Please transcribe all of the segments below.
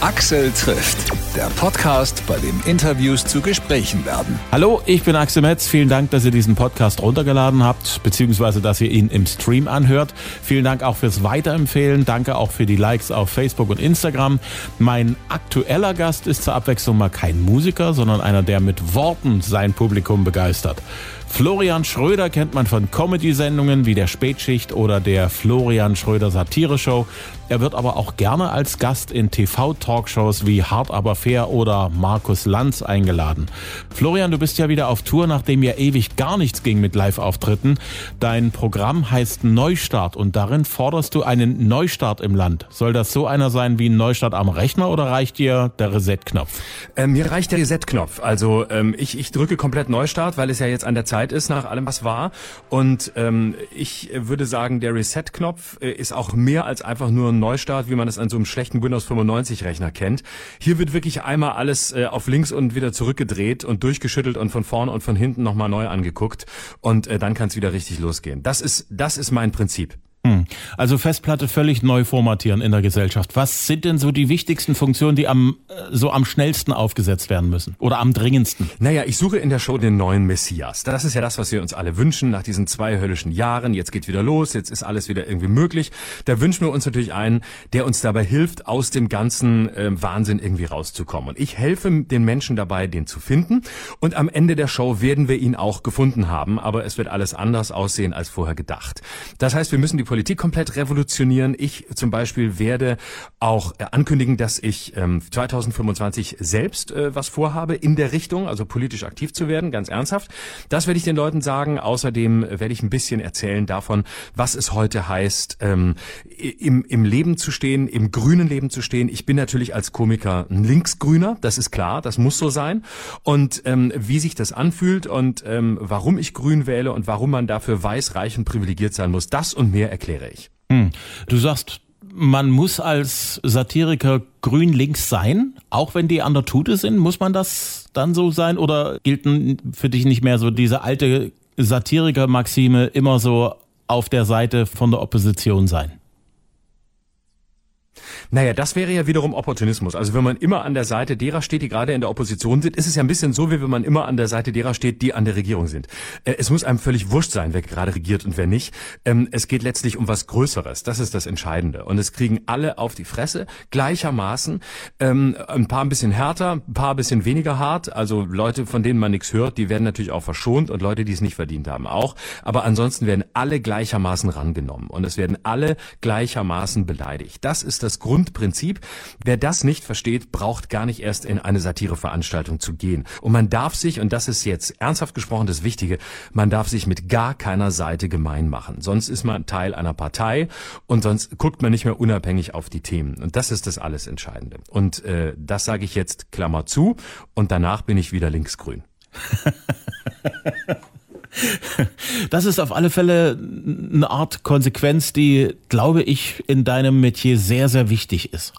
Axel trifft, der Podcast, bei dem Interviews zu Gesprächen werden. Hallo, ich bin Axel Metz. Vielen Dank, dass ihr diesen Podcast runtergeladen habt, beziehungsweise dass ihr ihn im Stream anhört. Vielen Dank auch fürs Weiterempfehlen. Danke auch für die Likes auf Facebook und Instagram. Mein aktueller Gast ist zur Abwechslung mal kein Musiker, sondern einer, der mit Worten sein Publikum begeistert. Florian Schröder kennt man von Comedy-Sendungen wie der Spätschicht oder der Florian Schröder Satire-Show. Er wird aber auch gerne als Gast in TV-Talkshows wie Hart aber fair oder Markus Lanz eingeladen. Florian, du bist ja wieder auf Tour, nachdem ja ewig gar nichts ging mit Live-Auftritten. Dein Programm heißt Neustart und darin forderst du einen Neustart im Land. Soll das so einer sein wie ein Neustart am Rechner oder reicht dir der Reset-Knopf? Ähm, mir reicht der Reset-Knopf. Also ähm, ich, ich drücke komplett Neustart, weil es ja jetzt an der Zeit ist, nach allem, was war. Und ähm, ich würde sagen, der Reset-Knopf äh, ist auch mehr als einfach nur ein Neustart, wie man es an so einem schlechten Windows 95 Rechner kennt. Hier wird wirklich einmal alles äh, auf links und wieder zurückgedreht und durchgeschüttelt und von vorne und von hinten nochmal neu angeguckt und äh, dann kann es wieder richtig losgehen. Das ist, das ist mein Prinzip. Hm. Also Festplatte völlig neu formatieren in der Gesellschaft. Was sind denn so die wichtigsten Funktionen, die am äh, so am schnellsten aufgesetzt werden müssen oder am dringendsten? Naja, ich suche in der Show den neuen Messias. Das ist ja das, was wir uns alle wünschen nach diesen zwei höllischen Jahren. Jetzt geht wieder los, jetzt ist alles wieder irgendwie möglich. Da wünschen wir uns natürlich einen, der uns dabei hilft, aus dem ganzen äh, Wahnsinn irgendwie rauszukommen. Und ich helfe den Menschen dabei, den zu finden. Und am Ende der Show werden wir ihn auch gefunden haben, aber es wird alles anders aussehen als vorher gedacht. Das heißt, wir müssen die Politik komplett revolutionieren. Ich zum Beispiel werde auch äh, ankündigen, dass ich ähm, 2025 selbst äh, was vorhabe in der Richtung, also politisch aktiv zu werden, ganz ernsthaft. Das werde ich den Leuten sagen. Außerdem werde ich ein bisschen erzählen davon, was es heute heißt, ähm, im, im Leben zu stehen, im grünen Leben zu stehen. Ich bin natürlich als Komiker ein Linksgrüner, das ist klar, das muss so sein. Und ähm, wie sich das anfühlt und ähm, warum ich grün wähle und warum man dafür weiß, reich und privilegiert sein muss, das und mehr erkläre ich. Hm. Du sagst, man muss als Satiriker grün-links sein, auch wenn die an der Tute sind. Muss man das dann so sein oder gilt für dich nicht mehr so diese alte Satiriker-Maxime immer so auf der Seite von der Opposition sein? Naja, das wäre ja wiederum Opportunismus. Also wenn man immer an der Seite derer steht, die gerade in der Opposition sind, ist es ja ein bisschen so, wie wenn man immer an der Seite derer steht, die an der Regierung sind. Äh, es muss einem völlig wurscht sein, wer gerade regiert und wer nicht. Ähm, es geht letztlich um was Größeres. Das ist das Entscheidende. Und es kriegen alle auf die Fresse gleichermaßen. Ähm, ein paar ein bisschen härter, ein paar ein bisschen weniger hart. Also Leute, von denen man nichts hört, die werden natürlich auch verschont und Leute, die es nicht verdient haben, auch. Aber ansonsten werden alle gleichermaßen rangenommen und es werden alle gleichermaßen beleidigt. Das ist das Grundprinzip. Wer das nicht versteht, braucht gar nicht erst in eine Satireveranstaltung zu gehen. Und man darf sich, und das ist jetzt ernsthaft gesprochen das Wichtige, man darf sich mit gar keiner Seite gemein machen. Sonst ist man Teil einer Partei und sonst guckt man nicht mehr unabhängig auf die Themen. Und das ist das alles Entscheidende. Und äh, das sage ich jetzt Klammer zu und danach bin ich wieder linksgrün. Das ist auf alle Fälle eine Art Konsequenz, die, glaube ich, in deinem Metier sehr, sehr wichtig ist.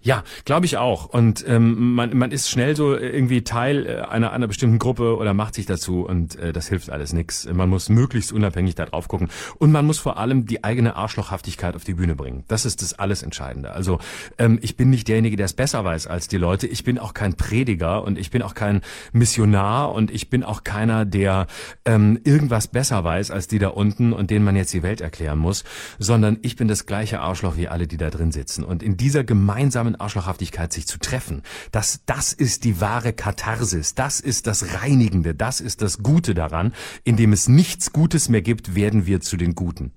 Ja, glaube ich auch. Und ähm, man, man ist schnell so irgendwie Teil äh, einer, einer bestimmten Gruppe oder macht sich dazu und äh, das hilft alles nix. Man muss möglichst unabhängig da drauf gucken. Und man muss vor allem die eigene Arschlochhaftigkeit auf die Bühne bringen. Das ist das alles Entscheidende. Also ähm, ich bin nicht derjenige, der es besser weiß als die Leute. Ich bin auch kein Prediger und ich bin auch kein Missionar und ich bin auch keiner, der ähm, irgendwas besser weiß als die da unten und denen man jetzt die Welt erklären muss, sondern ich bin das gleiche Arschloch wie alle, die da drin sitzen. Und in dieser gemeinsamen Arschlochhaftigkeit sich zu treffen. Das, das ist die wahre Katharsis. Das ist das Reinigende. Das ist das Gute daran. Indem es nichts Gutes mehr gibt, werden wir zu den Guten.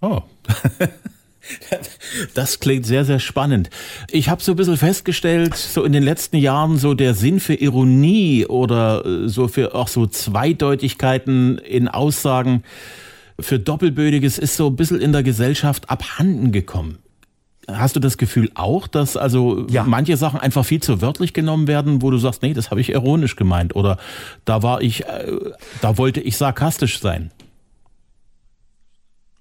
Oh. Das klingt sehr, sehr spannend. Ich habe so ein bisschen festgestellt, so in den letzten Jahren, so der Sinn für Ironie oder äh, so für auch so Zweideutigkeiten in Aussagen für Doppelbödiges ist so ein bisschen in der Gesellschaft abhanden gekommen. Hast du das Gefühl auch, dass also ja. manche Sachen einfach viel zu wörtlich genommen werden, wo du sagst, nee, das habe ich ironisch gemeint oder da war ich, äh, da wollte ich sarkastisch sein?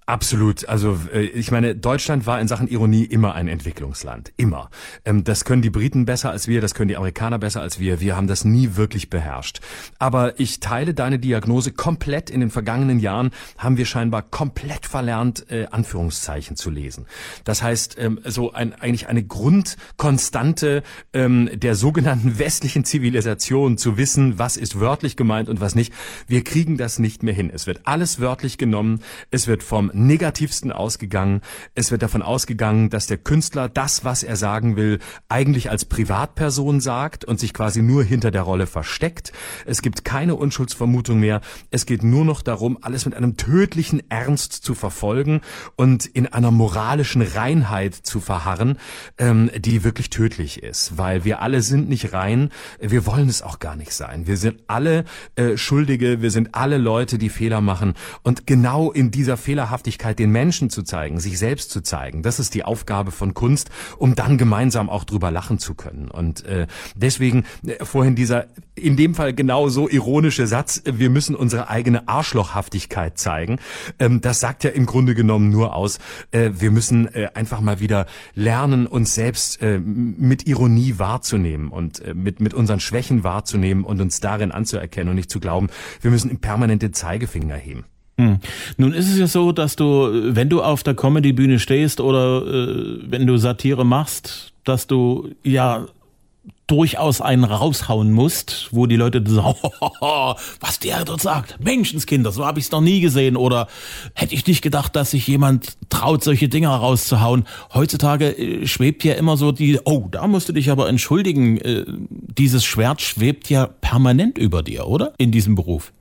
Absolut. Also äh, ich meine, Deutschland war in Sachen Ironie immer ein Entwicklungsland. Immer. Ähm, das können die Briten besser als wir, das können die Amerikaner besser als wir. Wir haben das nie wirklich beherrscht. Aber ich teile deine Diagnose komplett. In den vergangenen Jahren haben wir scheinbar komplett verlernt, äh, Anführungszeichen zu lesen. Das heißt, ähm, so ein, eigentlich eine Grundkonstante ähm, der sogenannten westlichen Zivilisation zu wissen, was ist wörtlich gemeint und was nicht. Wir kriegen das nicht mehr hin. Es wird alles wörtlich genommen. Es wird vom negativsten ausgegangen. Es wird davon ausgegangen, dass der Künstler das, was er sagen will, eigentlich als Privatperson sagt und sich quasi nur hinter der Rolle versteckt. Es gibt keine Unschuldsvermutung mehr. Es geht nur noch darum, alles mit einem tödlichen Ernst zu verfolgen und in einer moralischen Reinheit zu verharren, ähm, die wirklich tödlich ist, weil wir alle sind nicht rein. Wir wollen es auch gar nicht sein. Wir sind alle äh, Schuldige. Wir sind alle Leute, die Fehler machen. Und genau in dieser Fehlerhaftigkeit Sinnhaftigkeit den Menschen zu zeigen, sich selbst zu zeigen. Das ist die Aufgabe von Kunst, um dann gemeinsam auch drüber lachen zu können. Und äh, deswegen äh, vorhin dieser in dem Fall genau so ironische Satz, äh, wir müssen unsere eigene Arschlochhaftigkeit zeigen. Ähm, das sagt ja im Grunde genommen nur aus, äh, wir müssen äh, einfach mal wieder lernen, uns selbst äh, mit Ironie wahrzunehmen und äh, mit, mit unseren Schwächen wahrzunehmen und uns darin anzuerkennen und nicht zu glauben, wir müssen permanent den Zeigefinger heben. Hm. Nun ist es ja so, dass du, wenn du auf der Comedy-Bühne stehst oder äh, wenn du Satire machst, dass du ja durchaus einen raushauen musst, wo die Leute sagen, was der dort sagt, Menschenskinder, so habe ich es noch nie gesehen oder hätte ich nicht gedacht, dass sich jemand traut, solche Dinger rauszuhauen. Heutzutage äh, schwebt ja immer so die, oh, da musst du dich aber entschuldigen, äh, dieses Schwert schwebt ja permanent über dir, oder? In diesem Beruf.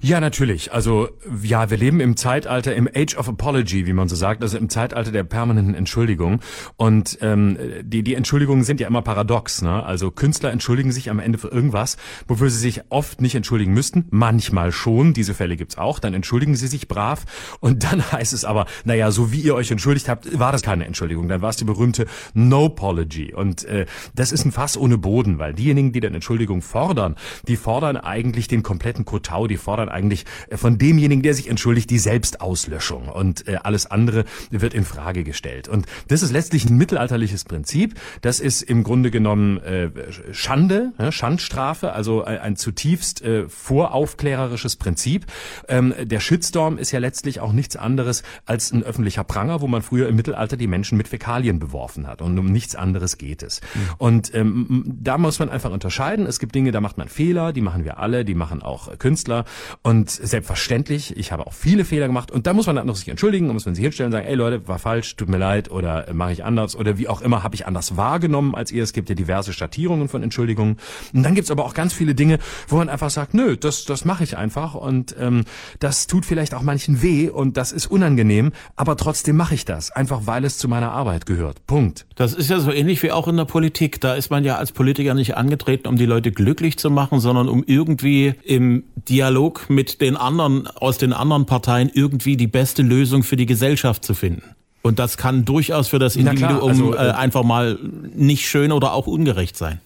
Ja, natürlich. Also ja, wir leben im Zeitalter, im Age of Apology, wie man so sagt, also im Zeitalter der permanenten Entschuldigung. Und ähm, die, die Entschuldigungen sind ja immer paradox. Ne? Also Künstler entschuldigen sich am Ende für irgendwas, wofür sie sich oft nicht entschuldigen müssten. Manchmal schon, diese Fälle gibt's auch. Dann entschuldigen sie sich brav. Und dann heißt es aber, naja, so wie ihr euch entschuldigt habt, war das keine Entschuldigung. Dann war es die berühmte No-Apology. Und äh, das ist ein Fass ohne Boden, weil diejenigen, die dann Entschuldigung fordern, die fordern eigentlich den kompletten Kotau, die fordern eigentlich äh, von demjenigen, der sich entschuldigt, die Selbstauslöschung und äh, alles andere wird in Frage gestellt. Und das ist letztlich ein mittelalterliches Prinzip. Das ist im Grunde genommen äh, Schande, ne, Schandstrafe, also ein, ein zutiefst äh, voraufklärerisches Prinzip. Ähm, der Shitstorm ist ja letztlich auch nichts anderes als ein öffentlicher Pranger, wo man früher im Mittelalter die Menschen mit Fäkalien beworfen hat. Und um nichts anderes geht es. Mhm. Und ähm, da muss man einfach unterscheiden. Es gibt Dinge, da macht man Fehler, die machen wir alle, die machen auch Künstler. Und selbstverständlich, ich habe auch viele Fehler gemacht und da muss man dann noch sich entschuldigen, da muss man sich hinstellen und sagen, ey Leute, war falsch, tut mir leid oder äh, mache ich anders oder wie auch immer, habe ich anders wahrgenommen als ihr. Es gibt ja diverse Schattierungen von Entschuldigungen. Und dann gibt's aber auch ganz viele Dinge, wo man einfach sagt, nö, das, das mache ich einfach und ähm, das tut vielleicht auch manchen weh und das ist unangenehm, aber trotzdem mache ich das, einfach weil es zu meiner Arbeit gehört. Punkt. Das ist ja so ähnlich wie auch in der Politik. Da ist man ja als Politiker nicht angetreten, um die Leute glücklich zu machen, sondern um irgendwie im Dialog Dialog mit den anderen aus den anderen Parteien irgendwie die beste Lösung für die Gesellschaft zu finden. Und das kann durchaus für das Individuum also, äh, äh, einfach mal nicht schön oder auch ungerecht sein.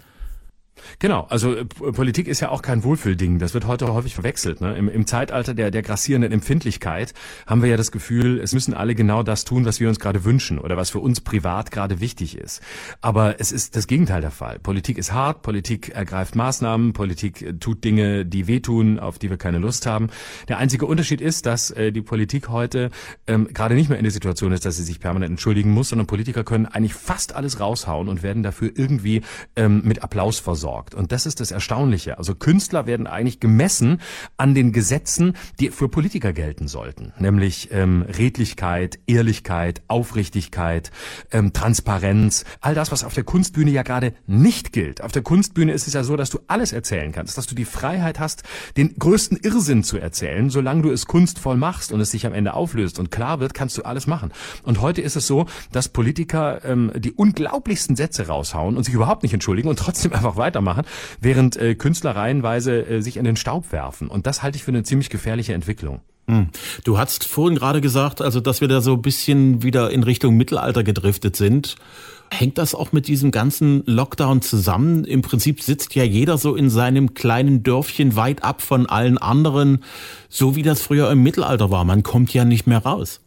Genau, also äh, Politik ist ja auch kein Wohlfühlding. Das wird heute häufig verwechselt. Ne? Im, Im Zeitalter der, der grassierenden Empfindlichkeit haben wir ja das Gefühl, es müssen alle genau das tun, was wir uns gerade wünschen oder was für uns privat gerade wichtig ist. Aber es ist das Gegenteil der Fall. Politik ist hart, Politik ergreift Maßnahmen, Politik äh, tut Dinge, die wehtun, auf die wir keine Lust haben. Der einzige Unterschied ist, dass äh, die Politik heute ähm, gerade nicht mehr in der Situation ist, dass sie sich permanent entschuldigen muss, sondern Politiker können eigentlich fast alles raushauen und werden dafür irgendwie ähm, mit Applaus versorgt sorgt. Und das ist das Erstaunliche. Also Künstler werden eigentlich gemessen an den Gesetzen, die für Politiker gelten sollten. Nämlich ähm, Redlichkeit, Ehrlichkeit, Aufrichtigkeit, ähm, Transparenz. All das, was auf der Kunstbühne ja gerade nicht gilt. Auf der Kunstbühne ist es ja so, dass du alles erzählen kannst, dass du die Freiheit hast, den größten Irrsinn zu erzählen. Solange du es kunstvoll machst und es sich am Ende auflöst und klar wird, kannst du alles machen. Und heute ist es so, dass Politiker ähm, die unglaublichsten Sätze raushauen und sich überhaupt nicht entschuldigen und trotzdem einfach weitermachen machen, während äh, Künstler reihenweise äh, sich in den Staub werfen. Und das halte ich für eine ziemlich gefährliche Entwicklung. Hm. Du hast vorhin gerade gesagt, also dass wir da so ein bisschen wieder in Richtung Mittelalter gedriftet sind. Hängt das auch mit diesem ganzen Lockdown zusammen? Im Prinzip sitzt ja jeder so in seinem kleinen Dörfchen weit ab von allen anderen, so wie das früher im Mittelalter war. Man kommt ja nicht mehr raus.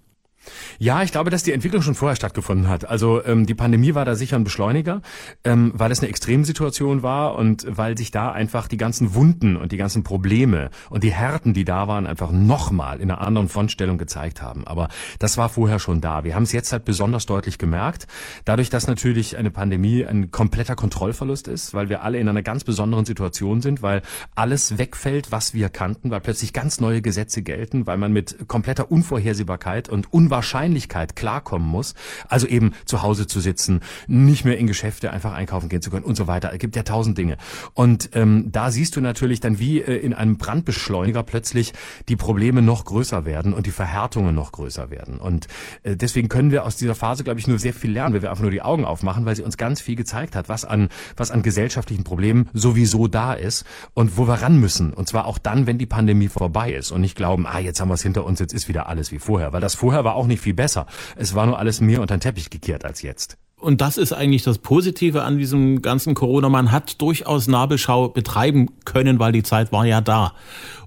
Ja, ich glaube, dass die Entwicklung schon vorher stattgefunden hat. Also ähm, die Pandemie war da sicher ein Beschleuniger, ähm, weil es eine Extremsituation war und weil sich da einfach die ganzen Wunden und die ganzen Probleme und die Härten, die da waren, einfach nochmal in einer anderen Frontstellung gezeigt haben. Aber das war vorher schon da. Wir haben es jetzt halt besonders deutlich gemerkt, dadurch, dass natürlich eine Pandemie ein kompletter Kontrollverlust ist, weil wir alle in einer ganz besonderen Situation sind, weil alles wegfällt, was wir kannten, weil plötzlich ganz neue Gesetze gelten, weil man mit kompletter Unvorhersehbarkeit und Unwahrscheinlichkeit Wahrscheinlichkeit klarkommen muss, also eben zu Hause zu sitzen, nicht mehr in Geschäfte einfach einkaufen gehen zu können und so weiter. Es gibt ja tausend Dinge. Und ähm, da siehst du natürlich dann, wie äh, in einem Brandbeschleuniger plötzlich die Probleme noch größer werden und die Verhärtungen noch größer werden. Und äh, deswegen können wir aus dieser Phase, glaube ich, nur sehr viel lernen, wenn wir einfach nur die Augen aufmachen, weil sie uns ganz viel gezeigt hat, was an, was an gesellschaftlichen Problemen sowieso da ist und wo wir ran müssen. Und zwar auch dann, wenn die Pandemie vorbei ist und nicht glauben, ah, jetzt haben wir es hinter uns, jetzt ist wieder alles wie vorher. Weil das vorher war auch nicht viel besser. Es war nur alles mehr unter den Teppich gekehrt als jetzt. Und das ist eigentlich das Positive an diesem ganzen Corona. Man hat durchaus Nabelschau betreiben können, weil die Zeit war ja da.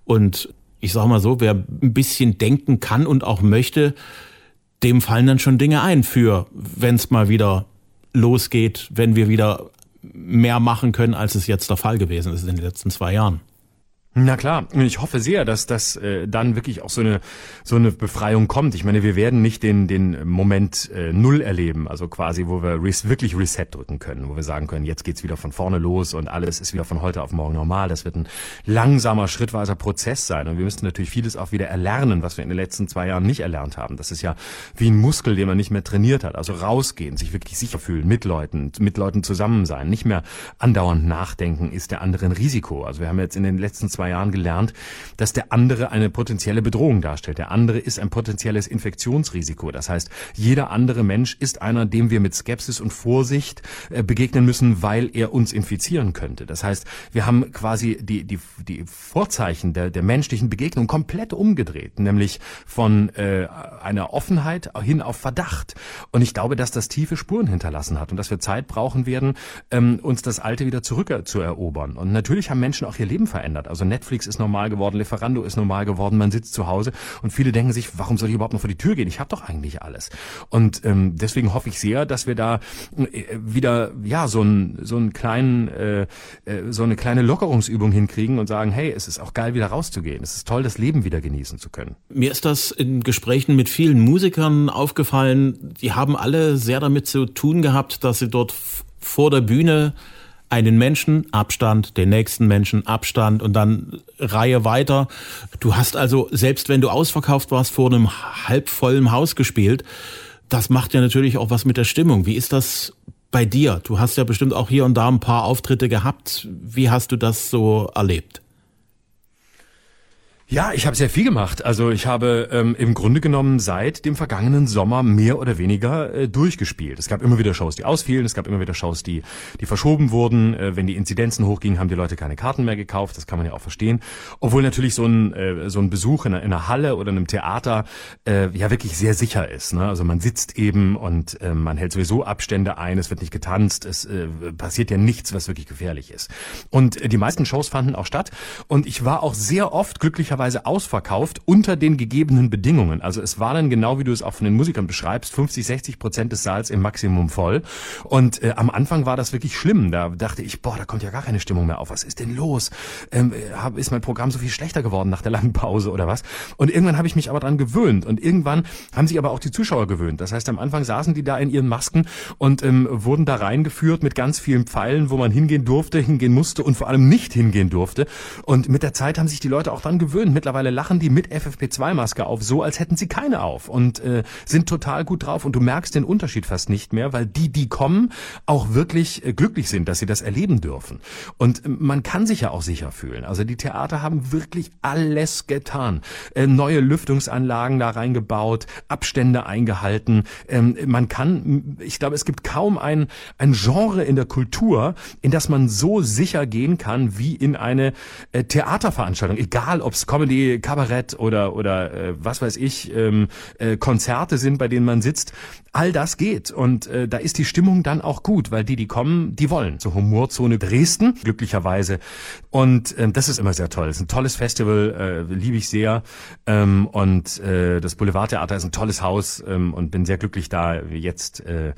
Und ich sage mal so, wer ein bisschen denken kann und auch möchte, dem fallen dann schon Dinge ein für, wenn es mal wieder losgeht, wenn wir wieder mehr machen können, als es jetzt der Fall gewesen ist in den letzten zwei Jahren. Na klar, ich hoffe sehr, dass das äh, dann wirklich auch so eine so eine Befreiung kommt. Ich meine, wir werden nicht den den Moment äh, null erleben, also quasi, wo wir res wirklich Reset drücken können, wo wir sagen können, jetzt geht's wieder von vorne los und alles ist wieder von heute auf morgen normal. Das wird ein langsamer, schrittweiser Prozess sein und wir müssen natürlich vieles auch wieder erlernen, was wir in den letzten zwei Jahren nicht erlernt haben. Das ist ja wie ein Muskel, den man nicht mehr trainiert hat. Also rausgehen, sich wirklich sicher fühlen, mit Leuten, mit Leuten zusammen sein, nicht mehr andauernd nachdenken, ist der andere ein Risiko. Also wir haben jetzt in den letzten zwei Jahren gelernt, dass der andere eine potenzielle Bedrohung darstellt. Der andere ist ein potenzielles Infektionsrisiko. Das heißt, jeder andere Mensch ist einer, dem wir mit Skepsis und Vorsicht äh, begegnen müssen, weil er uns infizieren könnte. Das heißt, wir haben quasi die, die, die Vorzeichen der, der menschlichen Begegnung komplett umgedreht, nämlich von äh, einer Offenheit hin auf Verdacht. Und ich glaube, dass das tiefe Spuren hinterlassen hat und dass wir Zeit brauchen werden, ähm, uns das Alte wieder zurückzuerobern. Und natürlich haben Menschen auch ihr Leben verändert. Also Netflix ist normal geworden, Lieferando ist normal geworden, man sitzt zu Hause und viele denken sich, warum soll ich überhaupt noch vor die Tür gehen? Ich habe doch eigentlich alles. Und ähm, deswegen hoffe ich sehr, dass wir da äh, wieder ja so ein so einen kleinen äh, äh, so eine kleine Lockerungsübung hinkriegen und sagen, hey, es ist auch geil wieder rauszugehen. Es ist toll, das Leben wieder genießen zu können. Mir ist das in Gesprächen mit vielen Musikern aufgefallen, die haben alle sehr damit zu tun gehabt, dass sie dort vor der Bühne einen Menschen Abstand, den nächsten Menschen Abstand und dann Reihe weiter. Du hast also, selbst wenn du ausverkauft warst, vor einem halbvollen Haus gespielt. Das macht ja natürlich auch was mit der Stimmung. Wie ist das bei dir? Du hast ja bestimmt auch hier und da ein paar Auftritte gehabt. Wie hast du das so erlebt? Ja, ich habe sehr viel gemacht. Also ich habe ähm, im Grunde genommen seit dem vergangenen Sommer mehr oder weniger äh, durchgespielt. Es gab immer wieder Shows, die ausfielen. Es gab immer wieder Shows, die, die verschoben wurden. Äh, wenn die Inzidenzen hochgingen, haben die Leute keine Karten mehr gekauft. Das kann man ja auch verstehen. Obwohl natürlich so ein, äh, so ein Besuch in einer, in einer Halle oder einem Theater äh, ja wirklich sehr sicher ist. Ne? Also man sitzt eben und äh, man hält sowieso Abstände ein. Es wird nicht getanzt. Es äh, passiert ja nichts, was wirklich gefährlich ist. Und äh, die meisten Shows fanden auch statt. Und ich war auch sehr oft glücklicherweise teilweise ausverkauft unter den gegebenen Bedingungen. Also es war dann genau, wie du es auch von den Musikern beschreibst, 50, 60 Prozent des Saals im Maximum voll. Und äh, am Anfang war das wirklich schlimm. Da dachte ich, boah, da kommt ja gar keine Stimmung mehr auf. Was ist denn los? Ähm, ist mein Programm so viel schlechter geworden nach der langen Pause oder was? Und irgendwann habe ich mich aber dran gewöhnt. Und irgendwann haben sich aber auch die Zuschauer gewöhnt. Das heißt, am Anfang saßen die da in ihren Masken und ähm, wurden da reingeführt mit ganz vielen Pfeilen, wo man hingehen durfte, hingehen musste und vor allem nicht hingehen durfte. Und mit der Zeit haben sich die Leute auch dran gewöhnt und mittlerweile lachen die mit FFP2-Maske auf, so als hätten sie keine auf und äh, sind total gut drauf und du merkst den Unterschied fast nicht mehr, weil die, die kommen, auch wirklich äh, glücklich sind, dass sie das erleben dürfen. Und äh, man kann sich ja auch sicher fühlen. Also die Theater haben wirklich alles getan. Äh, neue Lüftungsanlagen da reingebaut, Abstände eingehalten. Ähm, man kann, ich glaube, es gibt kaum ein, ein Genre in der Kultur, in das man so sicher gehen kann wie in eine äh, Theaterveranstaltung, egal ob es Comedy, Kabarett oder oder äh, was weiß ich, ähm, äh, Konzerte sind, bei denen man sitzt. All das geht und äh, da ist die Stimmung dann auch gut, weil die, die kommen, die wollen. Zur Humorzone Dresden, glücklicherweise. Und ähm, das ist immer sehr toll. Es ist ein tolles Festival, äh, liebe ich sehr. Ähm, und äh, das Boulevardtheater ist ein tolles Haus ähm, und bin sehr glücklich da jetzt äh,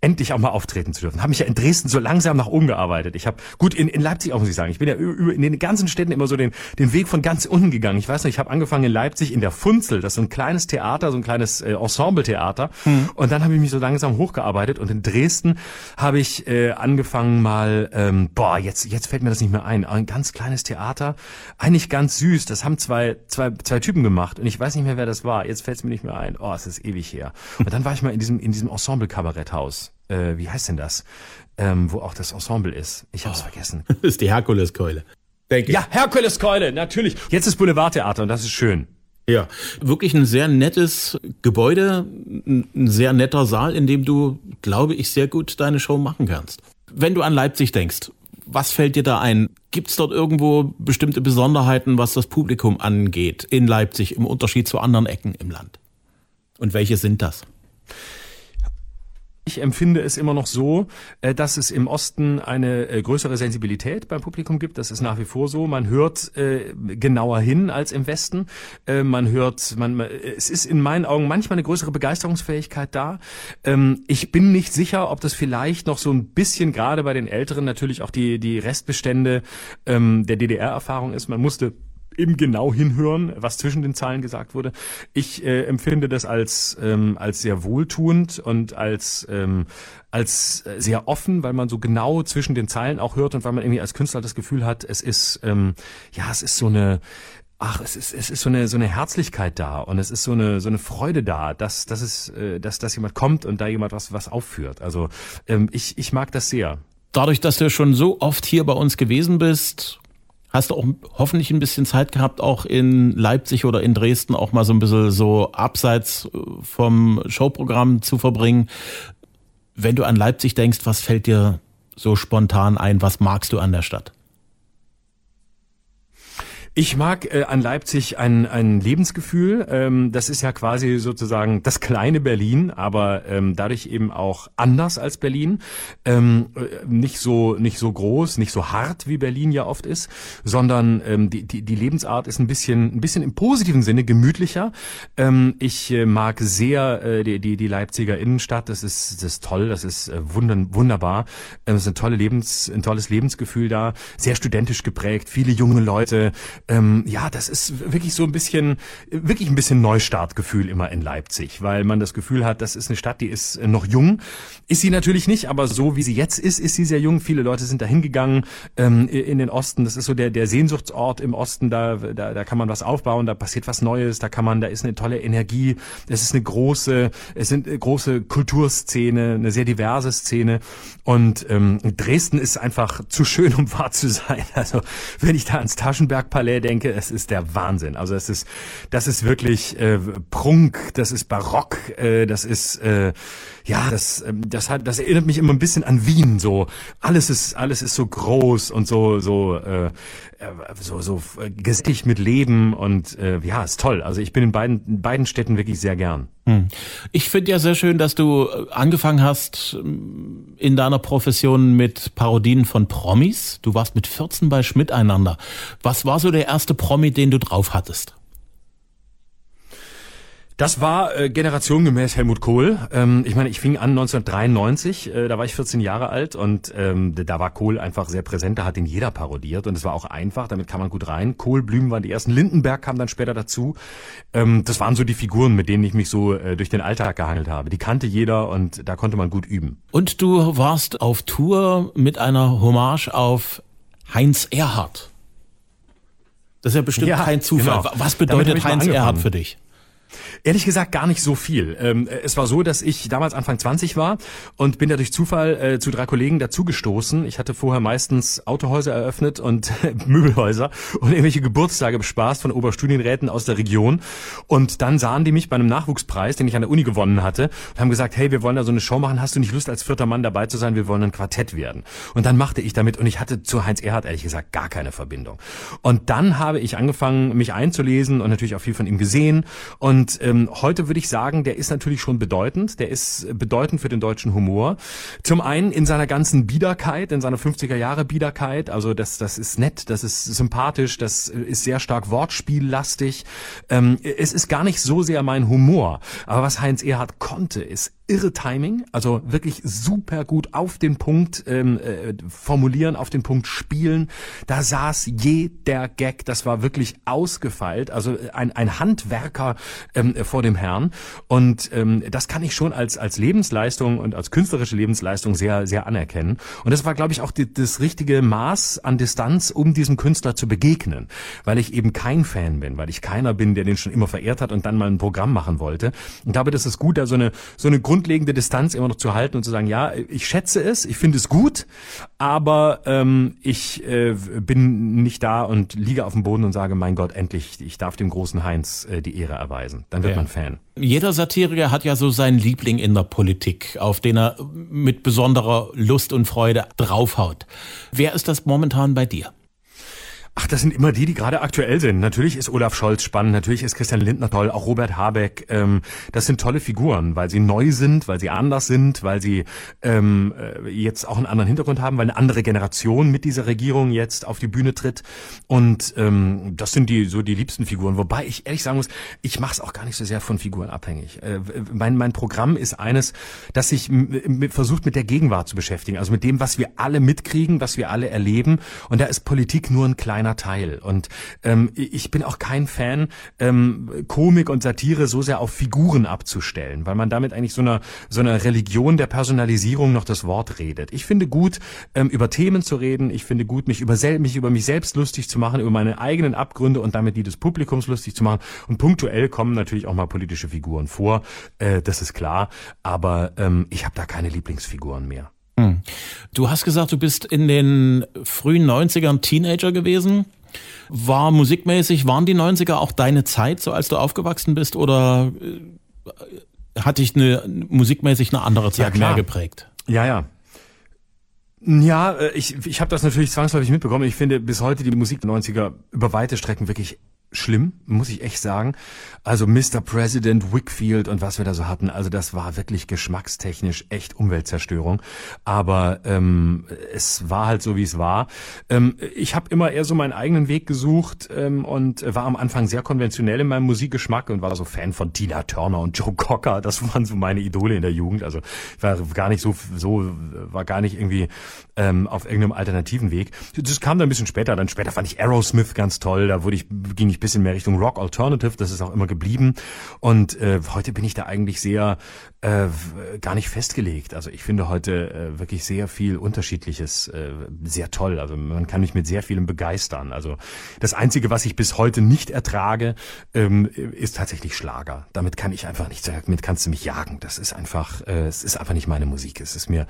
endlich auch mal auftreten zu dürfen. Habe mich ja in Dresden so langsam nach oben gearbeitet. Ich habe gut in, in Leipzig auch muss ich sagen. Ich bin ja über, in den ganzen Städten immer so den den Weg von ganz unten gegangen. Ich weiß noch, ich habe angefangen in Leipzig in der Funzel, das ist so ein kleines Theater, so ein kleines äh, Ensemble-Theater. Hm. Und dann habe ich mich so langsam hochgearbeitet. Und in Dresden habe ich äh, angefangen mal, ähm, boah, jetzt jetzt fällt mir das nicht mehr ein. Ein ganz kleines Theater, eigentlich ganz süß. Das haben zwei zwei zwei Typen gemacht und ich weiß nicht mehr, wer das war. Jetzt fällt es mir nicht mehr ein. Oh, es ist ewig her. Und dann war ich mal in diesem in diesem Ensemble-Kabaretthaus äh, wie heißt denn das? Ähm, wo auch das Ensemble ist. Ich hab's oh, vergessen. Das ist die Herkuleskeule. Denke ja, Herkuleskeule, natürlich. Jetzt ist Boulevardtheater und das ist schön. Ja, wirklich ein sehr nettes Gebäude, ein sehr netter Saal, in dem du, glaube ich, sehr gut deine Show machen kannst. Wenn du an Leipzig denkst, was fällt dir da ein? Gibt es dort irgendwo bestimmte Besonderheiten, was das Publikum angeht in Leipzig im Unterschied zu anderen Ecken im Land? Und welche sind das? Ich empfinde es immer noch so, äh, dass es im Osten eine äh, größere Sensibilität beim Publikum gibt. Das ist nach wie vor so. Man hört äh, genauer hin als im Westen. Man hört, man, es ist in meinen Augen manchmal eine größere Begeisterungsfähigkeit da. Ähm, ich bin nicht sicher, ob das vielleicht noch so ein bisschen gerade bei den Älteren natürlich auch die, die Restbestände ähm, der DDR-Erfahrung ist. Man musste eben genau hinhören, was zwischen den Zeilen gesagt wurde. Ich äh, empfinde das als ähm, als sehr wohltuend und als ähm, als sehr offen, weil man so genau zwischen den Zeilen auch hört und weil man irgendwie als Künstler das Gefühl hat, es ist ähm, ja es ist so eine Ach, es ist, es ist so eine, so eine Herzlichkeit da und es ist so eine, so eine Freude da, dass, dass es, äh, dass, dass jemand kommt und da jemand was, was aufführt. Also, ähm, ich, ich mag das sehr. Dadurch, dass du schon so oft hier bei uns gewesen bist, hast du auch hoffentlich ein bisschen Zeit gehabt, auch in Leipzig oder in Dresden auch mal so ein bisschen so abseits äh, vom Showprogramm zu verbringen. Wenn du an Leipzig denkst, was fällt dir so spontan ein? Was magst du an der Stadt? Ich mag äh, an Leipzig ein, ein Lebensgefühl. Ähm, das ist ja quasi sozusagen das kleine Berlin, aber ähm, dadurch eben auch anders als Berlin. Ähm, äh, nicht so nicht so groß, nicht so hart wie Berlin ja oft ist, sondern ähm, die, die, die Lebensart ist ein bisschen ein bisschen im positiven Sinne gemütlicher. Ähm, ich äh, mag sehr äh, die, die die Leipziger Innenstadt. Das ist das ist toll, das ist äh, wunder, wunderbar. Ähm, es ist ein tolle Lebens ein tolles Lebensgefühl da, sehr studentisch geprägt, viele junge Leute ähm, ja, das ist wirklich so ein bisschen, wirklich ein bisschen Neustartgefühl immer in Leipzig, weil man das Gefühl hat, das ist eine Stadt, die ist äh, noch jung. Ist sie natürlich nicht, aber so wie sie jetzt ist, ist sie sehr jung. Viele Leute sind da hingegangen ähm, in den Osten. Das ist so der, der Sehnsuchtsort im Osten. Da, da, da kann man was aufbauen, da passiert was Neues, da kann man, da ist eine tolle Energie. Es ist eine große, es sind eine große Kulturszene, eine sehr diverse Szene. Und ähm, Dresden ist einfach zu schön, um wahr zu sein. Also wenn ich da ans Taschenbergpalais Ballet denke, es ist der Wahnsinn. Also es ist, das ist wirklich äh, Prunk, das ist Barock, äh, das ist äh, ja, das, ähm, das hat, das erinnert mich immer ein bisschen an Wien. So alles ist, alles ist so groß und so, so, äh, äh so, so äh, gesättigt mit Leben und äh, ja, ist toll. Also ich bin in beiden, in beiden Städten wirklich sehr gern. Hm. Ich finde ja sehr schön, dass du äh, angefangen hast in deiner Profession mit Parodien von Promis. Du warst mit 14 bei Schmidt einander. Was war so der erste Promi, den du drauf hattest? Das war äh, generationengemäß Helmut Kohl. Ähm, ich meine, ich fing an 1993, äh, da war ich 14 Jahre alt und ähm, da war Kohl einfach sehr präsent, da hat ihn jeder parodiert und es war auch einfach, damit kam man gut rein. Kohl, Blüm waren die ersten, Lindenberg kam dann später dazu. Ähm, das waren so die Figuren, mit denen ich mich so äh, durch den Alltag gehangelt habe. Die kannte jeder und da konnte man gut üben. Und du warst auf Tour mit einer Hommage auf Heinz Erhardt. Das ist ja bestimmt ja, kein Zufall. Genau. Was bedeutet Heinz Erhardt für dich? Ehrlich gesagt gar nicht so viel. Ähm, es war so, dass ich damals Anfang 20 war und bin da durch Zufall äh, zu drei Kollegen dazugestoßen. Ich hatte vorher meistens Autohäuser eröffnet und Möbelhäuser und irgendwelche Geburtstage bespaßt von Oberstudienräten aus der Region. Und dann sahen die mich bei einem Nachwuchspreis, den ich an der Uni gewonnen hatte, und haben gesagt, hey, wir wollen da so eine Show machen. Hast du nicht Lust, als vierter Mann dabei zu sein? Wir wollen ein Quartett werden. Und dann machte ich damit und ich hatte zu Heinz Erhardt ehrlich gesagt gar keine Verbindung. Und dann habe ich angefangen, mich einzulesen und natürlich auch viel von ihm gesehen. Und ähm, heute würde ich sagen, der ist natürlich schon bedeutend. Der ist bedeutend für den deutschen Humor. Zum einen in seiner ganzen Biederkeit, in seiner 50er Jahre Biederkeit. Also das, das ist nett, das ist sympathisch, das ist sehr stark wortspiellastig. Ähm, es ist gar nicht so sehr mein Humor. Aber was Heinz Erhardt konnte, ist irre Timing, also wirklich super gut auf den Punkt ähm, äh, formulieren, auf den Punkt spielen. Da saß jeder Gag, das war wirklich ausgefeilt, also ein, ein Handwerker ähm, vor dem Herrn. Und ähm, das kann ich schon als, als Lebensleistung und als künstlerische Lebensleistung sehr, sehr anerkennen. Und das war, glaube ich, auch die, das richtige Maß an Distanz, um diesem Künstler zu begegnen, weil ich eben kein Fan bin, weil ich keiner bin, der den schon immer verehrt hat und dann mal ein Programm machen wollte. Und glaube, das ist gut, da so eine, so eine grundlegende Distanz immer noch zu halten und zu sagen, ja, ich schätze es, ich finde es gut, aber ähm, ich äh, bin nicht da und liege auf dem Boden und sage, mein Gott, endlich, ich darf dem großen Heinz äh, die Ehre erweisen. Dann wird ja. man Fan. Jeder Satiriker hat ja so seinen Liebling in der Politik, auf den er mit besonderer Lust und Freude draufhaut. Wer ist das momentan bei dir? Ach, das sind immer die, die gerade aktuell sind. Natürlich ist Olaf Scholz spannend, natürlich ist Christian Lindner toll, auch Robert Habeck. Ähm, das sind tolle Figuren, weil sie neu sind, weil sie anders sind, weil sie ähm, äh, jetzt auch einen anderen Hintergrund haben, weil eine andere Generation mit dieser Regierung jetzt auf die Bühne tritt. Und ähm, das sind die so die liebsten Figuren. Wobei ich ehrlich sagen muss, ich mache es auch gar nicht so sehr von Figuren abhängig. Äh, mein, mein Programm ist eines, das sich versucht mit der Gegenwart zu beschäftigen, also mit dem, was wir alle mitkriegen, was wir alle erleben. Und da ist Politik nur ein kleiner kleiner Teil. Und ähm, ich bin auch kein Fan, ähm, Komik und Satire so sehr auf Figuren abzustellen, weil man damit eigentlich so einer so einer Religion der Personalisierung noch das Wort redet. Ich finde gut, ähm, über Themen zu reden. Ich finde gut, mich über, mich über mich selbst lustig zu machen, über meine eigenen Abgründe und damit die des Publikums lustig zu machen. Und punktuell kommen natürlich auch mal politische Figuren vor. Äh, das ist klar. Aber ähm, ich habe da keine Lieblingsfiguren mehr. Hm. Du hast gesagt, du bist in den frühen 90ern Teenager gewesen. War musikmäßig, waren die 90er auch deine Zeit, so als du aufgewachsen bist, oder äh, hat dich eine, musikmäßig eine andere Zeit ja, mehr geprägt? Ja, ja. Ja, äh, ich, ich habe das natürlich zwangsläufig mitbekommen. Ich finde bis heute die Musik der 90er über weite Strecken wirklich schlimm, muss ich echt sagen. Also Mr. President, Wickfield und was wir da so hatten, also das war wirklich geschmackstechnisch echt Umweltzerstörung. Aber ähm, es war halt so, wie es war. Ähm, ich habe immer eher so meinen eigenen Weg gesucht ähm, und war am Anfang sehr konventionell in meinem Musikgeschmack und war so Fan von Tina Turner und Joe Cocker. Das waren so meine Idole in der Jugend. Also ich war gar nicht so, so war gar nicht irgendwie ähm, auf irgendeinem alternativen Weg. Das kam dann ein bisschen später. Dann später fand ich Aerosmith ganz toll. Da wurde ich, ging ich bisschen mehr Richtung Rock Alternative. Das ist auch immer geblieben. Und äh, heute bin ich da eigentlich sehr äh, gar nicht festgelegt. Also ich finde heute äh, wirklich sehr viel Unterschiedliches äh, sehr toll. Also man kann mich mit sehr vielem begeistern. Also das Einzige, was ich bis heute nicht ertrage, ähm, ist tatsächlich Schlager. Damit kann ich einfach nicht damit kannst du mich jagen. Das ist einfach, äh, es ist einfach nicht meine Musik. Es ist mir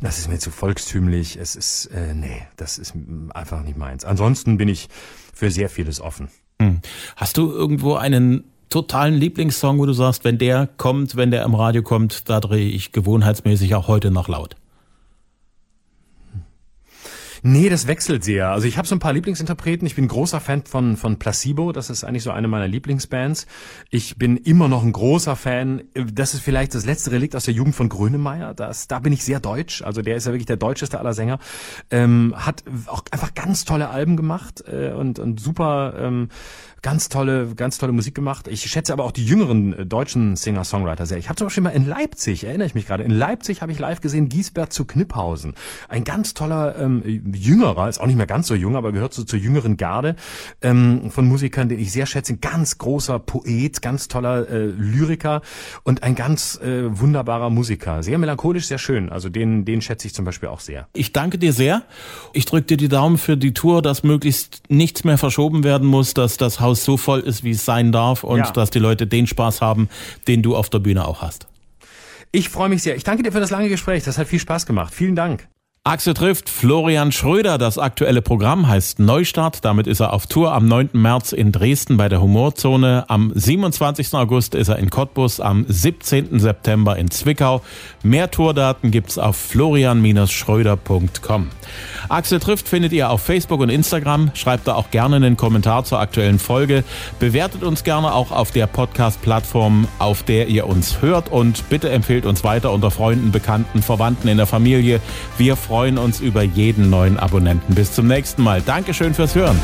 das ist mir zu volkstümlich. Es ist, äh, nee, das ist einfach nicht meins. Ansonsten bin ich für sehr vieles offen. Hm. Hast du irgendwo einen totalen Lieblingssong, wo du sagst, wenn der kommt, wenn der im Radio kommt, da drehe ich gewohnheitsmäßig auch heute noch laut? Nee, das wechselt sehr. Also ich habe so ein paar Lieblingsinterpreten. Ich bin großer Fan von, von Placebo. Das ist eigentlich so eine meiner Lieblingsbands. Ich bin immer noch ein großer Fan. Das ist vielleicht das letzte Relikt aus der Jugend von Grönemeyer. Das, da bin ich sehr deutsch. Also der ist ja wirklich der deutscheste aller Sänger. Ähm, hat auch einfach ganz tolle Alben gemacht äh, und, und super ähm, ganz tolle, ganz tolle Musik gemacht. Ich schätze aber auch die jüngeren äh, deutschen Singer-Songwriter sehr. Ich habe zum Beispiel mal in Leipzig, erinnere ich mich gerade, in Leipzig habe ich live gesehen Giesbert zu Kniphausen. Ein ganz toller ähm, jüngerer, ist auch nicht mehr ganz so jung, aber gehört so zur jüngeren Garde ähm, von Musikern, den ich sehr schätze. Ein ganz großer Poet, ganz toller äh, Lyriker und ein ganz äh, wunderbarer Musiker. Sehr melancholisch, sehr schön. Also den, den schätze ich zum Beispiel auch sehr. Ich danke dir sehr. Ich drücke dir die Daumen für die Tour, dass möglichst nichts mehr verschoben werden muss, dass das Haus Haus so voll ist, wie es sein darf und Ja. dass die Leute den Spaß haben, den du auf der Bühne auch hast. Ich freue mich sehr. Ich danke dir für das lange Gespräch. Das hat viel Spaß gemacht. Vielen Dank. Axel trifft Florian Schröder. Das aktuelle Programm heißt Neustart. Damit ist er auf Tour am 9. März in Dresden bei der Humorzone. Am 27. August ist er in Cottbus, am 17. September in Zwickau. Mehr Tourdaten gibt's auf florian-schröder.com. Axel trifft findet ihr auf Facebook und Instagram. Schreibt da auch gerne einen Kommentar zur aktuellen Folge. Bewertet uns gerne auch auf der Podcast-Plattform, auf der ihr uns hört. Und bitte empfehlt uns weiter unter Freunden, Bekannten, Verwandten in der Familie. Wir freuen uns über jeden neuen Abonnenten. Bis zum nächsten Mal. Dankeschön fürs Hören.